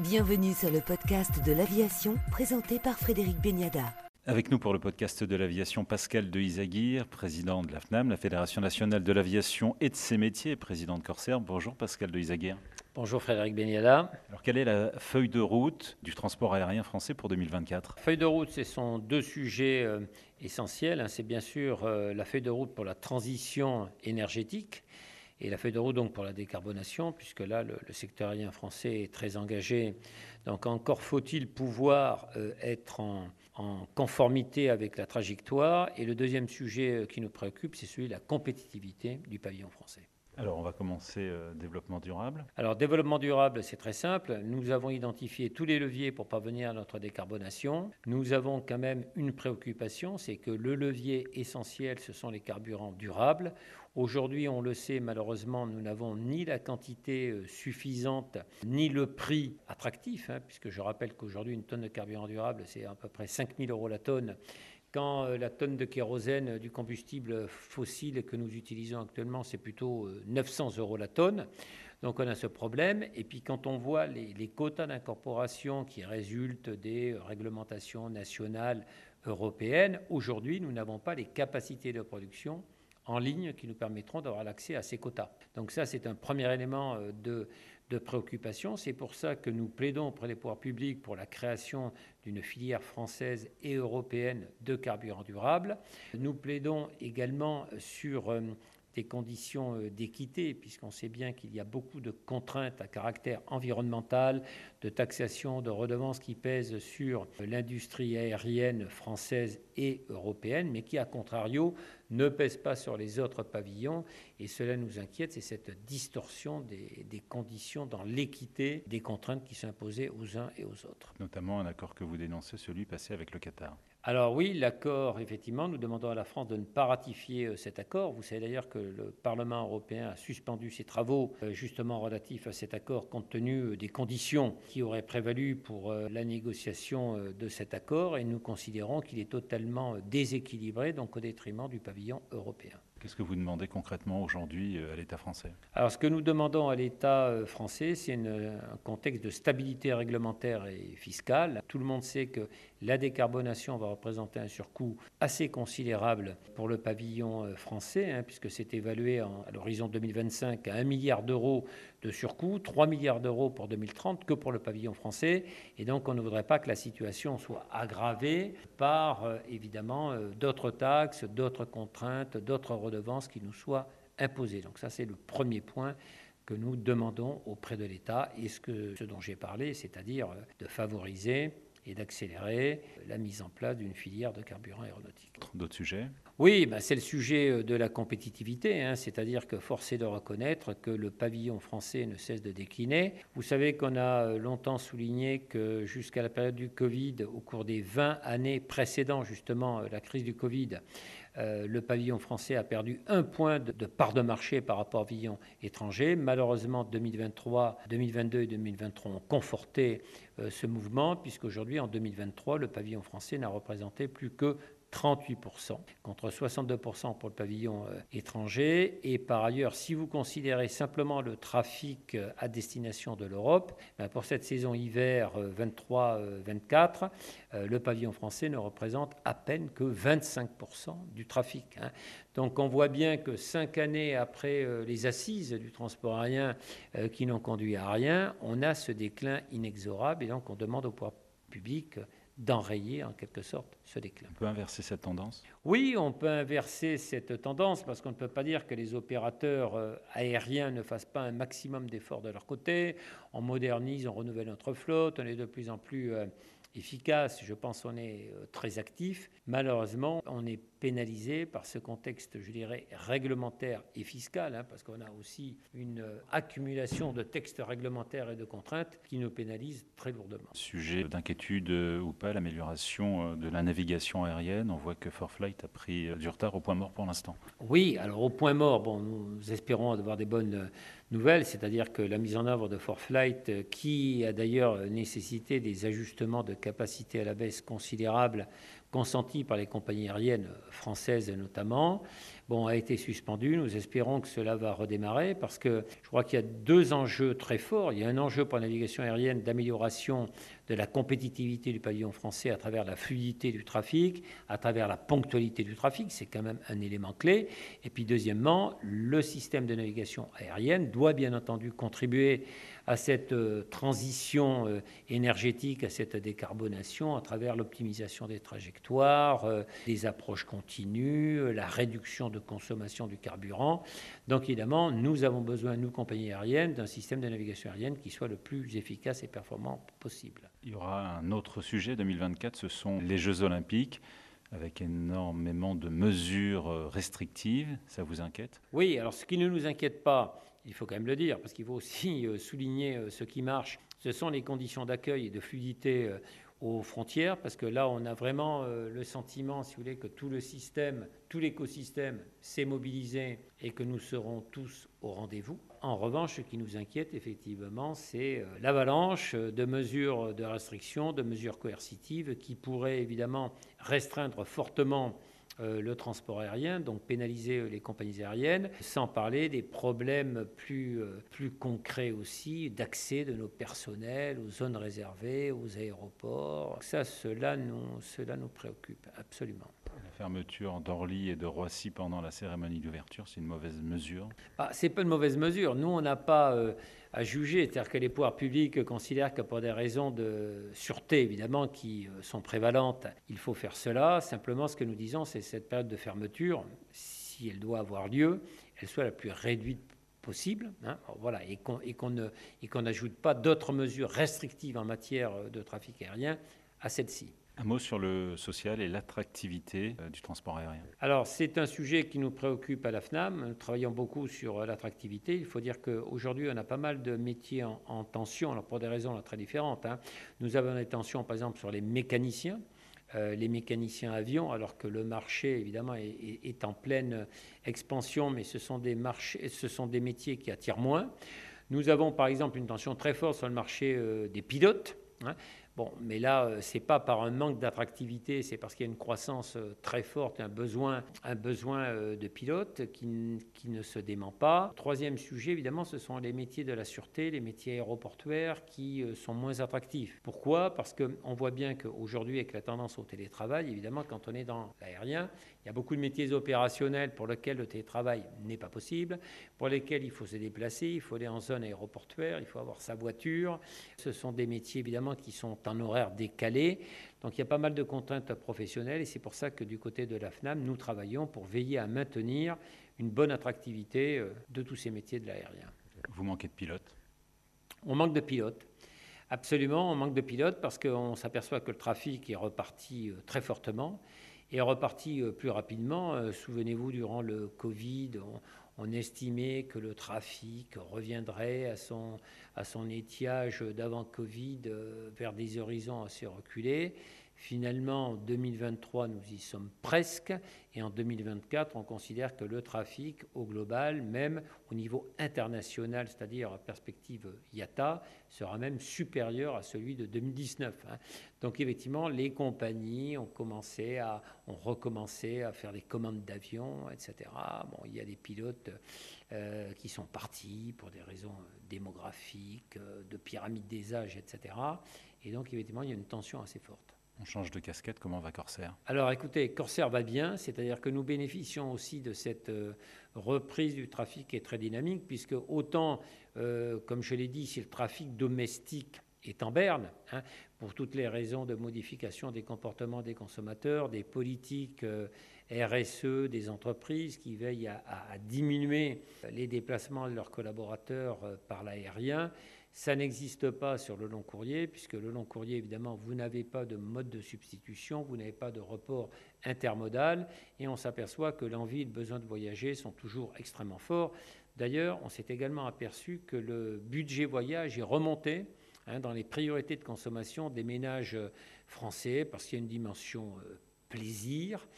Bienvenue sur le podcast de l'aviation présenté par Frédéric Beniada. Avec nous pour le podcast de l'aviation, Pascal de Isaguirre, président de la FNAM, la Fédération nationale de l'aviation et de ses métiers, président de Corsair. Bonjour Pascal de Isaguirre. Bonjour Frédéric Beniada. Alors quelle est la feuille de route du transport aérien français pour 2024 Feuille de route, ce sont deux sujets euh, essentiels. C'est bien sûr euh, la feuille de route pour la transition énergétique et la feuille de route donc pour la décarbonation, puisque là, le, secteur aérien français est très engagé. Donc encore faut-il pouvoir euh, être en, conformité avec la trajectoire. Et le deuxième sujet euh, qui nous préoccupe, c'est celui de la compétitivité du pavillon français. Alors, on va commencer euh, développement durable. Alors, développement durable, c'est très simple. Nous avons identifié tous les leviers pour parvenir à notre décarbonation. Nous avons quand même une préoccupation, c'est que le levier essentiel, ce sont les carburants durables. Aujourd'hui, on le sait, malheureusement, nous n'avons ni la quantité euh, suffisante, ni le prix attractif, hein, puisque je rappelle qu'aujourd'hui, une tonne de carburant durable, c'est à peu près 5 000 euros la tonne quand euh, la tonne de kérosène euh, du combustible fossile que nous utilisons actuellement, c'est plutôt 900 euros la tonne. Donc on a ce problème. Et puis quand on voit les, quotas d'incorporation qui résultent des réglementations nationales européennes, aujourd'hui, nous n'avons pas les capacités de production en ligne qui nous permettront d'avoir l'accès à ces quotas. Donc ça, c'est un premier élément euh, de, de préoccupation. C'est pour ça que nous plaidons auprès des pouvoirs publics pour la création d'une filière française et européenne de carburants durables. Nous plaidons également sur euh, des conditions euh, d'équité, puisqu'on sait bien qu'il y a beaucoup de contraintes à caractère environnemental, de taxation, de redevances qui pèsent sur l'industrie aérienne française et européenne, mais qui, à contrario, ne pèsent pas sur les autres pavillons. Et cela nous inquiète, c'est cette distorsion des, des conditions dans l'équité des contraintes qui sont imposées aux uns et aux autres. Notamment un accord que vous dénoncez, celui passé avec le Qatar. Alors oui, l'accord, effectivement, nous demandons à la France de ne pas ratifier euh, cet accord. Vous savez d'ailleurs que le Parlement européen a suspendu ses travaux euh, justement relatifs à cet accord compte tenu euh, des conditions qui auraient prévalu pour la négociation de cet accord et nous considérons qu'il est totalement déséquilibré, donc au détriment du pavillon européen. Qu'est-ce que vous demandez concrètement aujourd'hui à l'État français? Alors, ce que nous demandons à l'État français, c'est un contexte de stabilité réglementaire et fiscale. Tout le monde sait que la décarbonation va représenter un surcoût assez considérable pour le pavillon euh, français, hein, puisque c'est évalué à l'horizon 2025 à 1 milliard d'euros de surcoût, 3 milliards d'euros pour 2030 que pour le pavillon français. Et donc, on ne voudrait pas que la situation soit aggravée par, évidemment, d'autres taxes, d'autres contraintes, d'autres redevances qui nous soient imposées. Donc ça, c'est le premier point que nous demandons auprès de l'État et ce, que, ce dont j'ai parlé, c'est-à-dire de favoriser et d'accélérer la mise en place d'une filière de carburant aéronautique. D'autres sujets? Oui, bah c'est le sujet euh, de la compétitivité, hein, c'est-à-dire que force est de reconnaître que le pavillon français ne cesse de décliner. Vous savez qu'on a euh, longtemps souligné que jusqu'à la période du Covid, au cours des 20 années précédant justement euh, la crise du Covid, euh, le pavillon français a perdu un point de, part de marché par rapport au pavillon étranger. Malheureusement, 2023, 2022 et 2023 ont conforté euh, ce mouvement, puisqu'aujourd'hui, en 2023, le pavillon français n'a représenté plus que 38%, contre 62% pour le pavillon euh, étranger. Et par ailleurs, si vous considérez simplement le trafic euh, à destination de l'Europe, ben, pour cette saison hiver 23-24, euh, le pavillon français ne représente à peine que 25% du trafic. Hein. Donc on voit bien que cinq années après les assises du transport aérien qui n'ont conduit à rien, on a ce déclin inexorable et donc on demande au pouvoir public d'enrayer en quelque sorte ce déclin. On peut inverser cette tendance? Oui, on peut inverser cette tendance parce qu'on ne peut pas dire que les opérateurs euh, aériens ne fassent pas un maximum d'efforts de leur côté. On modernise, on renouvelle notre flotte, on est de plus en plus euh, efficace. Je pense qu'on est euh, très actif. Malheureusement, on est pénalisé par ce contexte, je dirais, réglementaire et fiscal, hein, parce qu'on a aussi une euh, accumulation de textes réglementaires et de contraintes qui nous pénalisent très lourdement. Sujet d'inquiétude euh, ou pas, l'amélioration de la navigation aérienne. On voit que Forflight a pris du retard au point mort pour l'instant. Oui, alors au point mort, bon, nous espérons avoir des bonnes nouvelles, c'est-à-dire que la mise en œuvre de Forflight, qui a d'ailleurs nécessité des ajustements de capacité à la baisse considérables consentis par les compagnies aériennes françaises notamment, bon, a été suspendu. Nous espérons que cela va redémarrer parce que je crois qu'il y a deux enjeux très forts. Il y a un enjeu pour la navigation aérienne d'amélioration de la compétitivité du pavillon français à travers la fluidité du trafic, à travers la ponctualité du trafic, c'est quand même un élément clé. Et puis deuxièmement, le système de navigation aérienne doit bien entendu contribuer à cette euh, transition euh, énergétique, à cette décarbonation à travers l'optimisation des trajectoires, euh, des approches continues, la réduction de consommation du carburant. Donc évidemment, nous avons besoin, nous, compagnies aériennes, d'un système de navigation aérienne qui soit le plus efficace et performant possible. Il y aura un autre sujet 2024, ce sont les Jeux olympiques avec énormément de mesures restrictives. Ça vous inquiète? Oui, alors ce qui ne nous inquiète pas, il faut quand même le dire, parce qu'il faut aussi euh, souligner euh, ce qui marche, ce sont les conditions d'accueil et de fluidité euh, aux frontières, parce que là, on a vraiment le sentiment, si vous voulez, que tout le système, tout l'écosystème s'est mobilisé et que nous serons tous au rendez-vous. En revanche, ce qui nous inquiète, effectivement, c'est l'avalanche de mesures de restriction, de mesures coercitives qui pourraient évidemment restreindre fortement euh, le transport aérien, donc pénaliser euh, les compagnies aériennes, sans parler des problèmes plus, euh, plus concrets aussi d'accès de nos personnels aux zones réservées, aux aéroports. Ça, cela nous, cela nous préoccupe absolument. Fermeture d'Orly et de Roissy pendant la cérémonie d'ouverture, c'est une mauvaise mesure? Bah, Ce n'est pas une mauvaise mesure. Nous, on n'a pas à juger. C'est-à-dire que les pouvoirs publics considèrent que pour des raisons de sûreté, évidemment, qui euh, sont prévalentes, il faut faire cela. Simplement, ce que nous disons, c'est cette période de fermeture, si elle doit avoir lieu, elle soit la plus réduite possible, hein. voilà, et qu'on n'ajoute pas d'autres mesures restrictives en matière de trafic aérien à celle-ci. Un mot sur le social et l'attractivité euh, du transport aérien. Alors, c'est un sujet qui nous préoccupe à la FNAM. Nous travaillons beaucoup sur euh, l'attractivité. Il faut dire qu'aujourd'hui, on a pas mal de métiers en, tension, alors pour des raisons très différentes. Hein. Nous avons des tensions, par exemple, sur les mécaniciens. Euh, les mécaniciens avions, alors que le marché, évidemment, est, en pleine expansion, mais ce sont, des marchés, ce sont des métiers qui attirent moins. Nous avons, par exemple, une tension très forte sur le marché des pilotes. Hein. Bon, mais là, euh, c'est pas par un manque d'attractivité, c'est parce qu'il y a une croissance euh, très forte, un besoin, un besoin euh, de pilotes qui, ne se dément pas. Troisième sujet, évidemment, ce sont les métiers de la sûreté, les métiers aéroportuaires qui sont moins attractifs. Pourquoi? Parce qu'on voit bien qu'aujourd'hui, avec la tendance au télétravail, évidemment, quand on est dans l'aérien, il y a beaucoup de métiers opérationnels pour lesquels le télétravail n'est pas possible, pour lesquels il faut se déplacer, il faut aller en zone aéroportuaire, il faut avoir sa voiture. Ce sont des métiers évidemment qui sont en horaire décalé. Donc il y a pas mal de contraintes professionnelles et c'est pour ça que du côté de la FNAM, nous travaillons pour veiller à maintenir une bonne attractivité euh, de tous ces métiers de l'aérien. Vous manquez de pilotes? On manque de pilotes. Absolument, on manque de pilotes parce qu'on s'aperçoit que le trafic est reparti euh, très fortement est reparti euh, plus rapidement. Souvenez-vous, durant le Covid, on, estimait que le trafic reviendrait à son, à étiage d'avant Covid euh, vers des horizons assez reculés. Finalement, en 2023, nous y sommes presque. Et en 2024, on considère que le trafic au global, même au niveau international, c'est-à-dire à perspective IATA, sera même supérieur à celui de 2019. Hein. Donc effectivement, les compagnies ont commencé à, ont recommencé à faire des commandes d'avions, etc. Bon, il y a des pilotes euh, qui sont partis pour des raisons démographiques, euh, de pyramide des âges, etc. Et donc effectivement, il y a une tension assez forte. On change de casquette, comment va Corsair? Alors écoutez, Corsair va bien, c'est-à-dire que nous bénéficions aussi de cette euh, reprise du trafic qui est très dynamique, puisque autant, euh, comme je l'ai dit, si le trafic domestique est en berne, hein, pour toutes les raisons de modification des comportements des consommateurs, des politiques euh, RSE des entreprises qui veillent à, diminuer les déplacements de leurs collaborateurs par l'aérien, ça n'existe pas sur le long courrier, puisque le long courrier, évidemment, vous n'avez pas de mode de substitution, vous n'avez pas de report intermodal, et on s'aperçoit que l'envie et le besoin de voyager sont toujours extrêmement forts. D'ailleurs, on s'est également aperçu que le budget voyage est remonté hein, dans les priorités de consommation des ménages français, parce qu'il y a une dimension euh, plaisir.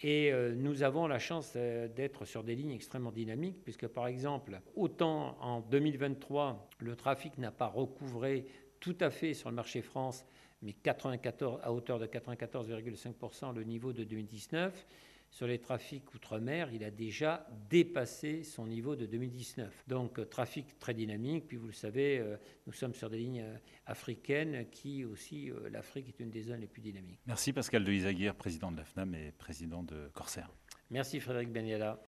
Et euh, nous avons la chance euh, d'être sur des lignes extrêmement dynamiques, puisque par exemple, autant en 2023, le trafic n'a pas recouvré tout à fait sur le marché France, mais 94, à hauteur de 94,5% le niveau de 2019. Sur les trafics outre-mer, il a déjà dépassé son niveau de 2019. Donc, trafic très dynamique. Puis, vous le savez, nous sommes sur des lignes africaines qui aussi, l'Afrique est une des zones les plus dynamiques. Merci Pascal de Isaguirre, président de la FNAM et président de Corsair. Merci Frédéric Beniala.